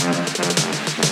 Thank you.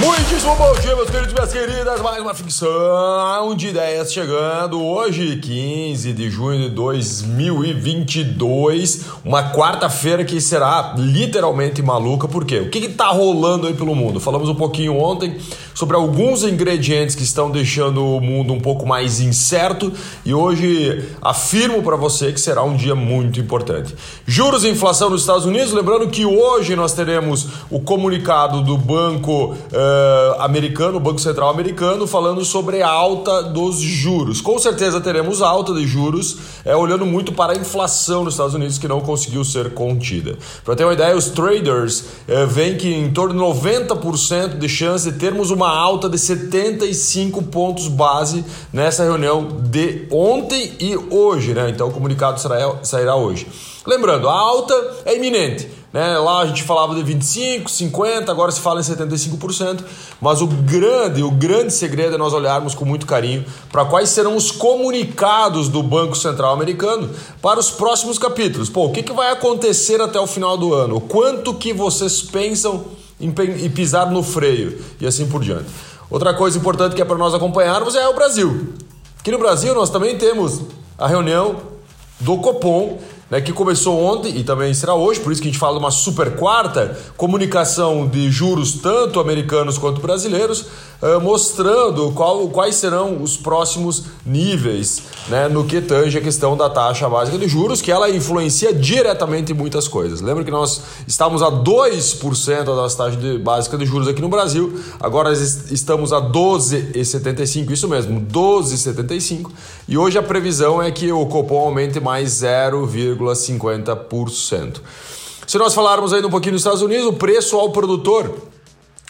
Muitíssimo bom dia, meus queridos e minhas queridas. Mais uma ficção de ideias chegando hoje, 15 de junho de 2022. Uma quarta-feira que será literalmente maluca, por quê? O que, que tá rolando aí pelo mundo? Falamos um pouquinho ontem sobre alguns ingredientes que estão deixando o mundo um pouco mais incerto e hoje afirmo para você que será um dia muito importante. Juros e inflação nos Estados Unidos, lembrando que hoje nós teremos o comunicado do Banco uh, Americano, Banco Central Americano, falando sobre a alta dos juros. Com certeza teremos alta de juros, é, olhando muito para a inflação nos Estados Unidos que não conseguiu ser contida. Para ter uma ideia, os traders uh, veem que em torno de 90% de chance de termos uma alta de 75 pontos base nessa reunião de ontem e hoje, né? Então o comunicado sairá hoje. Lembrando, a alta é iminente. Né? Lá a gente falava de 25, 50, agora se fala em 75%, mas o grande, o grande segredo é nós olharmos com muito carinho para quais serão os comunicados do Banco Central Americano para os próximos capítulos. Pô, o que, que vai acontecer até o final do ano? Quanto que vocês pensam e pisar no freio e assim por diante. Outra coisa importante que é para nós acompanharmos é o Brasil. Aqui no Brasil nós também temos a reunião do Copom né, que começou ontem e também será hoje, por isso que a gente fala de uma super quarta, comunicação de juros tanto americanos quanto brasileiros, uh, mostrando qual, quais serão os próximos níveis né, no que tange a questão da taxa básica de juros, que ela influencia diretamente em muitas coisas. Lembra que nós estávamos a 2% da nossa taxa de, básica de juros aqui no Brasil, agora estamos a 12,75%, isso mesmo, 12,75%, e hoje a previsão é que o Copom aumente mais 0, 0,50%. Se nós falarmos ainda um pouquinho nos Estados Unidos, o preço ao produtor,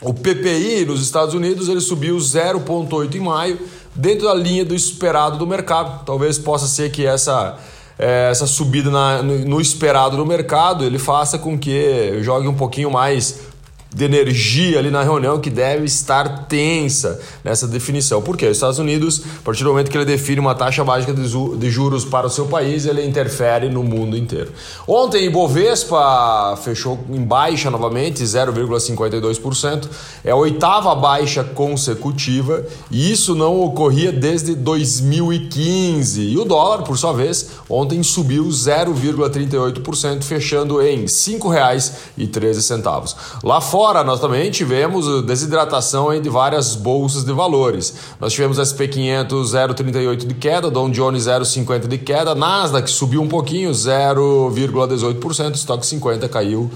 o PPI nos Estados Unidos, ele subiu 0,8 em maio, dentro da linha do esperado do mercado. Talvez possa ser que essa é, essa subida na, no, no, esperado do mercado ele faça com que jogue um pouquinho mais de energia ali na reunião que deve estar tensa nessa definição. Por quê? Os Estados Unidos, a partir do momento que ele define uma taxa básica de juros para o seu país, ele interfere no mundo inteiro. Ontem, Ibovespa fechou em baixa novamente, 0,52%. É a oitava baixa consecutiva e isso não ocorria desde 2015. E o dólar, por sua vez, ontem subiu 0,38%, fechando em R$ 5,13. Lá fora, fora, nós também tivemos desidratação de várias bolsas de valores. Nós tivemos SP500 0,38 de queda, Dow Jones 0,50 de queda, Nasdaq subiu um pouquinho, 0,18%, Stock 50 caiu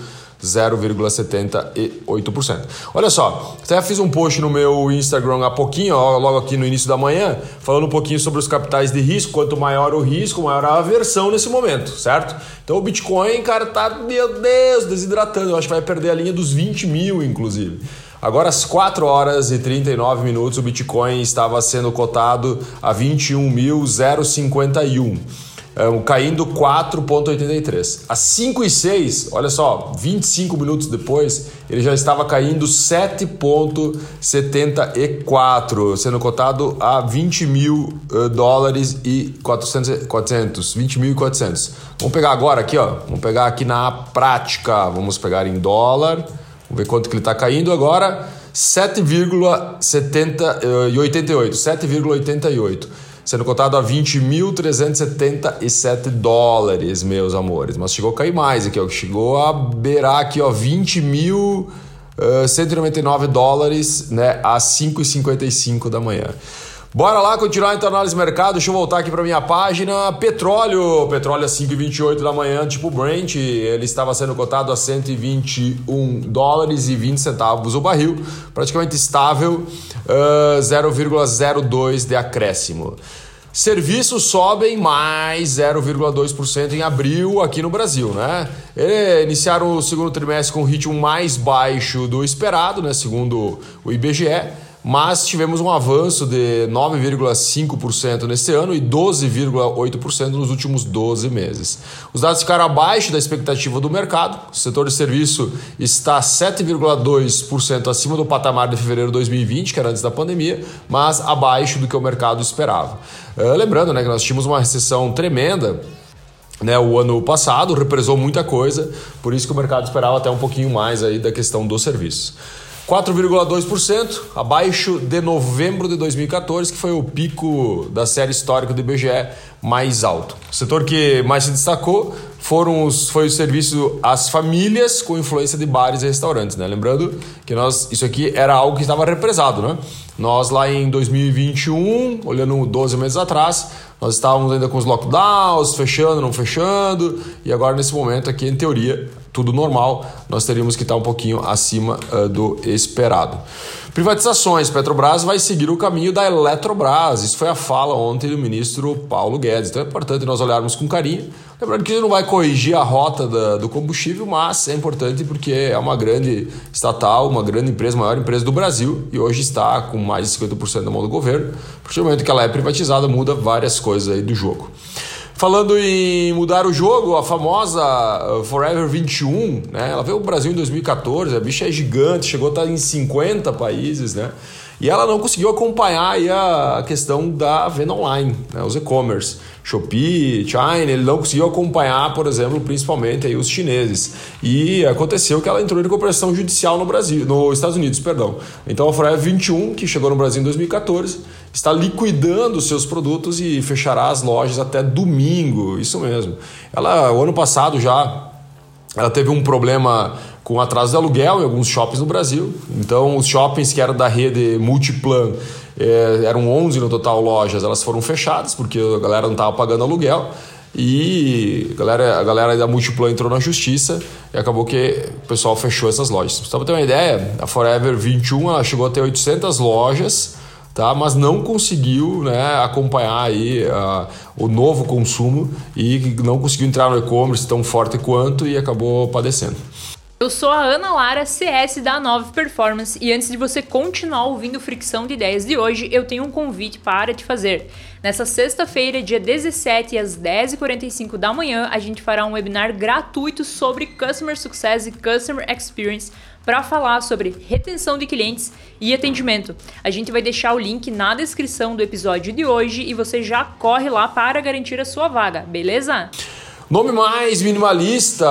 0,78%. Olha só, até fiz um post no meu Instagram há pouquinho, logo aqui no início da manhã, falando um pouquinho sobre os capitais de risco. Quanto maior o risco, maior a aversão nesse momento, certo? Então o Bitcoin, cara, tá, meu Deus, desidratando. Eu acho que vai perder a linha dos 20 mil, inclusive. Agora, às 4 horas e 39 minutos, o Bitcoin estava sendo cotado a 21.051 um, caindo 4,83. Às 5 e 6, olha só, 25 minutos depois, ele já estava caindo 7,74, sendo cotado a 20 mil uh, dólares e 400, 400 20 mil e 400. Vamos pegar agora aqui, ó, vamos pegar aqui na prática, vamos pegar em dólar, vamos ver quanto que ele está caindo agora, 7,88, 7,88 sendo cotado a 20.377 dólares, meus amores. Mas chegou a cair mais aqui, ó. Chegou a beirar aqui, ó, 20.199 uh, dólares, né, às 5h55 da manhã. Bora lá continuar então a análise de mercado. Deixa eu voltar aqui para minha página. Petróleo, petróleo às 5h28 da manhã, tipo Brent, ele estava sendo cotado a 121 dólares e 20 centavos o barril, praticamente estável, uh, 0,02 de acréscimo. Serviços sobem mais 0,2% em abril aqui no Brasil, né? Iniciaram o segundo trimestre com um ritmo mais baixo do esperado, né? Segundo o IBGE mas tivemos um avanço de 9,5% neste ano e 12,8% nos últimos 12 meses. Os dados ficaram abaixo da expectativa do mercado. O setor de serviço está 7,2% acima do patamar de fevereiro de 2020, que era antes da pandemia, mas abaixo do que o mercado esperava. Uh, lembrando né, que nós tínhamos uma recessão tremenda né, o ano passado, represou muita coisa, por isso que o mercado esperava até um pouquinho mais aí da questão dos serviços. 4,2%, abaixo de novembro de 2014, que foi o pico da série histórica do IBGE mais alto. O setor que mais se destacou foram os, foi o serviço às famílias com influência de bares e restaurantes. Né? Lembrando que nós, isso aqui era algo que estava represado. Né? Nós lá em 2021, olhando 12 meses atrás, nós estávamos ainda com os lockdowns, fechando, não fechando, e agora nesse momento aqui, em teoria, tudo normal, nós teríamos que estar um pouquinho acima uh, do esperado. Privatizações. Petrobras vai seguir o caminho da Eletrobras. Isso foi a fala ontem do ministro Paulo Guedes. Então é importante nós olharmos com carinho. Lembrando que ele não vai corrigir a rota da, do combustível, mas é importante porque é uma grande estatal, uma grande empresa, maior empresa do Brasil e hoje está com mais de 50% da mão do governo. A partir do momento que ela é privatizada, muda várias coisas aí do jogo. Falando em mudar o jogo, a famosa uh, Forever 21, né? Ela veio ao Brasil em 2014, a bicha é gigante, chegou a estar em 50 países, né? E ela não conseguiu acompanhar a questão da venda online, né? os e-commerce. Shopee, China, ele não conseguiu acompanhar, por exemplo, principalmente aí os chineses. E aconteceu que ela entrou em recuperação judicial no Brasil, nos Estados Unidos, perdão. Então a Forever 21, que chegou no Brasil em 2014, está liquidando seus produtos e fechará as lojas até domingo, isso mesmo. Ela, o ano passado já, ela teve um problema com atraso de aluguel em alguns shoppings no Brasil. Então os shoppings que eram da rede Multiplan é, eram 11 no total lojas, elas foram fechadas porque a galera não estava pagando aluguel. E a galera, a galera da Multiplan entrou na justiça e acabou que o pessoal fechou essas lojas. Só para ter uma ideia, a Forever 21 ela chegou a ter 800 lojas, tá? mas não conseguiu né, acompanhar aí, uh, o novo consumo e não conseguiu entrar no e-commerce tão forte quanto e acabou padecendo. Eu sou a Ana Lara, CS da Nova Performance, e antes de você continuar ouvindo Fricção de Ideias de hoje, eu tenho um convite para te fazer. Nessa sexta-feira, dia 17, às 10h45 da manhã, a gente fará um webinar gratuito sobre Customer Success e Customer Experience para falar sobre retenção de clientes e atendimento. A gente vai deixar o link na descrição do episódio de hoje e você já corre lá para garantir a sua vaga, beleza? Nome mais minimalista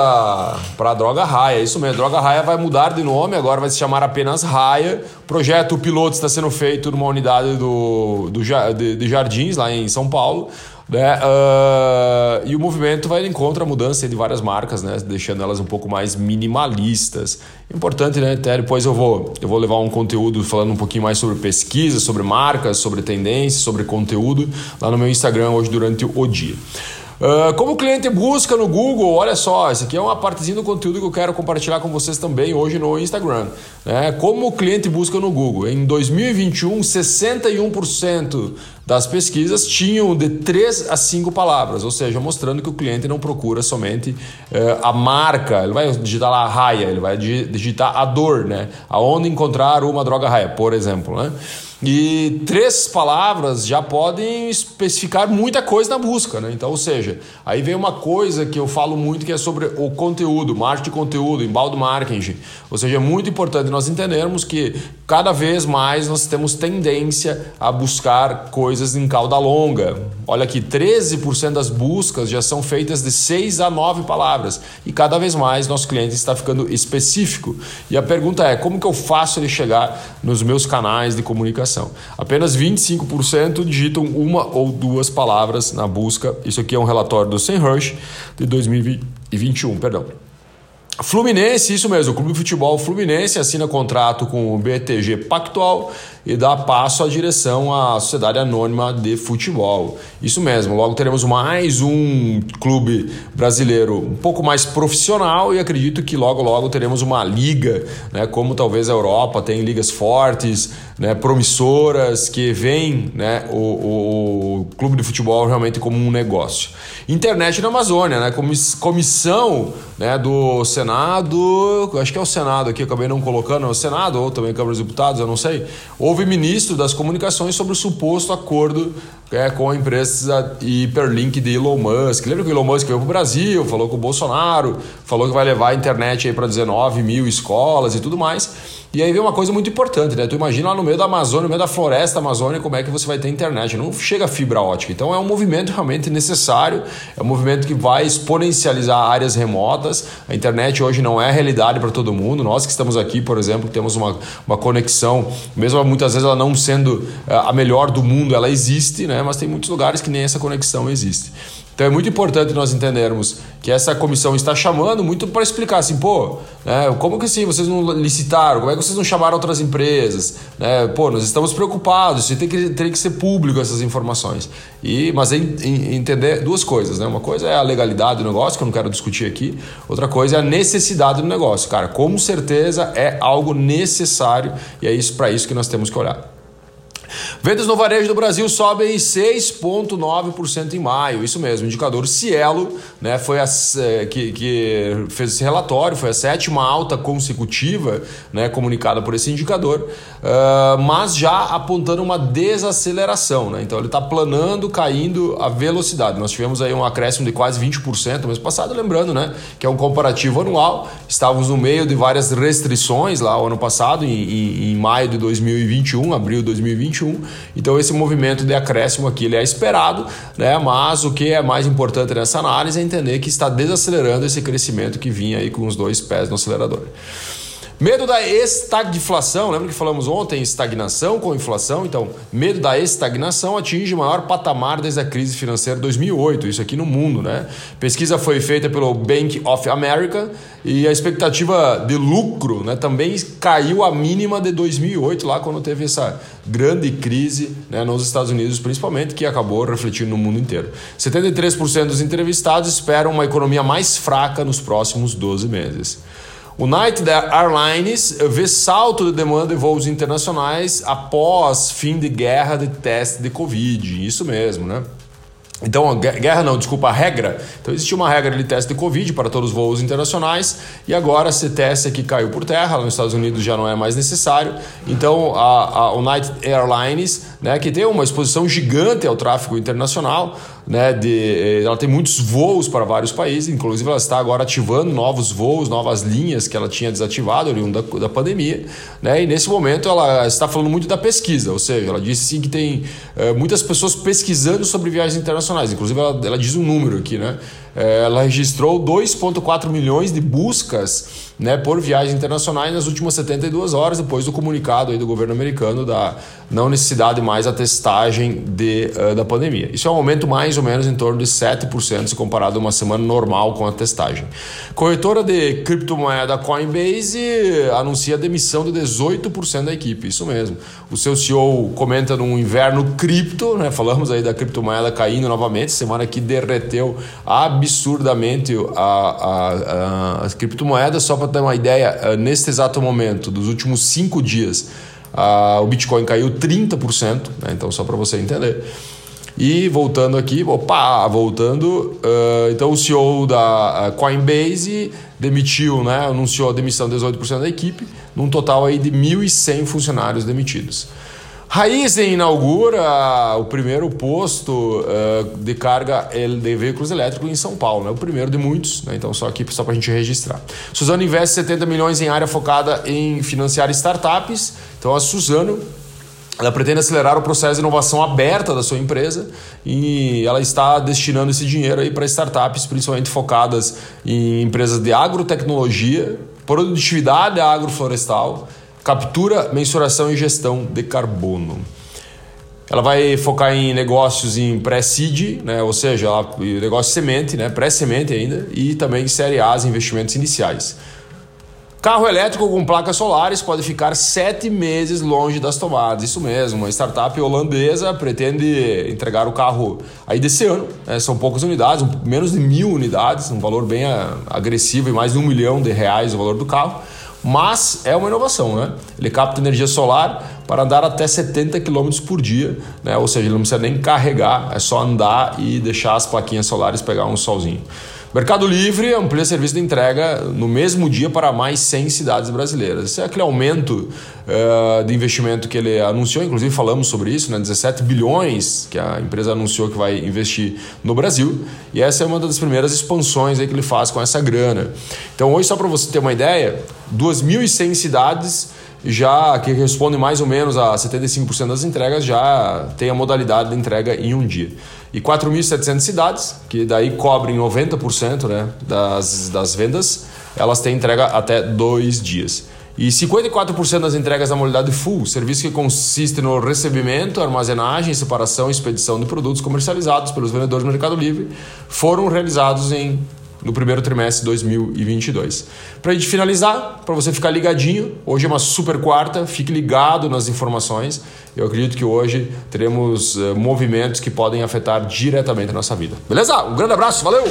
para Droga Raia, isso mesmo. Droga Raia vai mudar de nome, agora vai se chamar apenas Raia. O projeto piloto está sendo feito numa unidade do, do, de, de Jardins, lá em São Paulo. Né? Uh, e o movimento vai em contra a mudança de várias marcas, né? deixando elas um pouco mais minimalistas. Importante, né? Até depois eu vou, eu vou levar um conteúdo falando um pouquinho mais sobre pesquisa, sobre marcas, sobre tendências, sobre conteúdo lá no meu Instagram hoje durante o dia. Uh, como o cliente busca no Google, olha só, isso aqui é uma partezinha do conteúdo que eu quero compartilhar com vocês também hoje no Instagram. Né? Como o cliente busca no Google. Em 2021, 61% das pesquisas tinham de 3 a 5 palavras, ou seja, mostrando que o cliente não procura somente uh, a marca, ele vai digitar lá a raia, ele vai digitar a dor, né? aonde encontrar uma droga raia, por exemplo. Né? E três palavras já podem especificar muita coisa na busca, né? Então, ou seja, aí vem uma coisa que eu falo muito que é sobre o conteúdo, marketing de conteúdo, embaldo marketing. Ou seja, é muito importante nós entendermos que cada vez mais nós temos tendência a buscar coisas em cauda longa. Olha aqui, 13% das buscas já são feitas de 6 a 9 palavras. E cada vez mais nosso cliente está ficando específico. E a pergunta é, como que eu faço ele chegar nos meus canais de comunicação? Apenas 25% digitam uma ou duas palavras na busca. Isso aqui é um relatório do Senhurst de 2021, perdão. Fluminense, isso mesmo, o Clube de Futebol Fluminense assina contrato com o BTG Pactual e dá passo à direção à Sociedade Anônima de Futebol. Isso mesmo, logo teremos mais um clube brasileiro um pouco mais profissional e acredito que logo logo teremos uma liga, né, como talvez a Europa tem ligas fortes, né, promissoras que veem né, o, o, o, clube de futebol realmente como um negócio. Internet na Amazônia, né, comissão né, do Senado, acho que é o Senado aqui, acabei não colocando, é o Senado ou também Câmara dos Deputados, eu não sei. Houve ministro das comunicações sobre o suposto acordo é, com a empresa Hyperlink de Elon Musk. Lembra que o Elon Musk veio para o Brasil, falou com o Bolsonaro, falou que vai levar a internet para 19 mil escolas e tudo mais. E aí vem uma coisa muito importante, né? Tu imagina lá no meio da Amazônia, no meio da floresta Amazônia, como é que você vai ter internet. Não chega fibra ótica. Então é um movimento realmente necessário, é um movimento que vai exponencializar áreas remotas. A internet hoje não é realidade para todo mundo. Nós que estamos aqui, por exemplo, temos uma, uma conexão, mesmo muitas vezes ela não sendo eh, a melhor do mundo, ela existe, né? Mas tem muitos lugares que nem essa conexão existe. Então é muito importante nós entendermos que essa comissão está chamando muito para explicar assim, pô, né, como que assim vocês não licitaram, como é que vocês não chamaram outras empresas, né, pô, nós estamos preocupados, tem que, tem que ser público essas informações. E, mas é entender duas coisas, né, uma coisa é a legalidade do negócio, que eu não quero discutir aqui, outra coisa é a necessidade do negócio, cara, com certeza é algo necessário e é isso para isso que nós temos que olhar. Vendas no varejo do Brasil sobem 6,9% em maio. Isso mesmo, o indicador Cielo né, foi a, é, que, que, fez esse relatório, foi a sétima alta consecutiva né, comunicada por esse indicador, uh, mas já apontando uma desaceleração. Né? Então ele está planando, caindo a velocidade. Nós tivemos aí um acréscimo de quase 20% no mês passado, lembrando né, que é um comparativo anual. Estávamos no meio de várias restrições lá o ano passado, em, em, em maio de 2021, abril de 2021. Então esse movimento de acréscimo aqui ele é esperado, né? mas o que é mais importante nessa análise é entender que está desacelerando esse crescimento que vinha aí com os dois pés no acelerador. Medo da estagflação, lembra que falamos ontem estagnação com inflação? Então, medo da estagnação atinge o maior patamar desde a crise financeira de 2008, isso aqui no mundo, né? Pesquisa foi feita pelo Bank of America e a expectativa de lucro né, também caiu à mínima de 2008, lá quando teve essa grande crise né, nos Estados Unidos, principalmente, que acabou refletindo no mundo inteiro. 73% dos entrevistados esperam uma economia mais fraca nos próximos 12 meses. United Airlines vê salto de demanda de voos internacionais após fim de guerra de teste de Covid. Isso mesmo, né? Então, guerra não, desculpa, a regra. Então, existia uma regra de teste de Covid para todos os voos internacionais e agora esse teste aqui caiu por terra, nos Estados Unidos já não é mais necessário. Então, a, a United Airlines, né, que tem uma exposição gigante ao tráfego internacional, né, de, eh, ela tem muitos voos para vários países, inclusive ela está agora ativando novos voos, novas linhas que ela tinha desativado oriundo da, da pandemia, né, e nesse momento ela está falando muito da pesquisa, ou seja, ela disse sim que tem é, muitas pessoas pesquisando sobre viagens internacionais, inclusive ela, ela diz um número aqui, né, ela registrou 2,4 milhões de buscas né, por viagens internacionais nas últimas 72 horas, depois do comunicado aí do governo americano da não necessidade mais a testagem de, uh, da pandemia. Isso é um aumento mais ou menos em torno de 7% se comparado a uma semana normal com a testagem. Corretora de criptomoeda Coinbase anuncia a demissão de 18% da equipe, isso mesmo. O seu CEO comenta num inverno cripto, né, falamos aí da criptomoeda caindo novamente, semana que derreteu a absurdamente a, a, a, as criptomoedas. Só para ter uma ideia, eh, neste exato momento, dos últimos cinco dias, o Bitcoin caiu 30%, né? então só para você entender. E voltando aqui, opa, voltando, uh, então o CEO da Coinbase demitiu, né, anunciou a demissão de 18% da equipe, num total aí de 1.100 funcionários demitidos. Raizen inaugura o primeiro posto uh, de carga de veículos elétricos em São Paulo, né? o primeiro de muitos, né? então só aqui só para a gente registrar. Suzano investe 70 milhões em área focada em financiar startups, então a Suzano ela pretende acelerar o processo de inovação aberta da sua empresa e ela está destinando esse dinheiro aí para startups, principalmente focadas em empresas de agrotecnologia, produtividade agroflorestal, captura, mensuração e gestão de carbono. Ela vai focar em negócios em pré-seed, né? ou seja, ela, negócio semente, né? pré-semente ainda, e também série A, investimentos iniciais. Carro elétrico com placas solares pode ficar sete meses longe das tomadas. Isso mesmo, uma startup holandesa pretende entregar o carro aí desse ano. Né? São poucas unidades, menos de mil unidades, um valor bem agressivo e mais de um milhão de reais o valor do carro mas é uma inovação, né? Ele capta energia solar para andar até 70 km por dia, né? Ou seja, ele não precisa nem carregar, é só andar e deixar as plaquinhas solares pegar um solzinho. Mercado Livre amplia serviço de entrega no mesmo dia para mais 100 cidades brasileiras. Esse é aquele aumento uh, de investimento que ele anunciou, inclusive falamos sobre isso, né? 17 bilhões que a empresa anunciou que vai investir no Brasil. E essa é uma das primeiras expansões aí que ele faz com essa grana. Então, hoje, só para você ter uma ideia, 2.100 cidades já que respondem mais ou menos a 75% das entregas, já tem a modalidade de entrega em um dia. E 4.700 cidades, que daí cobrem 90% né, das, das vendas, elas têm entrega até dois dias. E 54% das entregas da modalidade full, serviço que consiste no recebimento, armazenagem, separação e expedição de produtos comercializados pelos vendedores do Mercado Livre, foram realizados em no primeiro trimestre de 2022. Para a gente finalizar, para você ficar ligadinho, hoje é uma super quarta, fique ligado nas informações. Eu acredito que hoje teremos uh, movimentos que podem afetar diretamente a nossa vida. Beleza? Um grande abraço, valeu!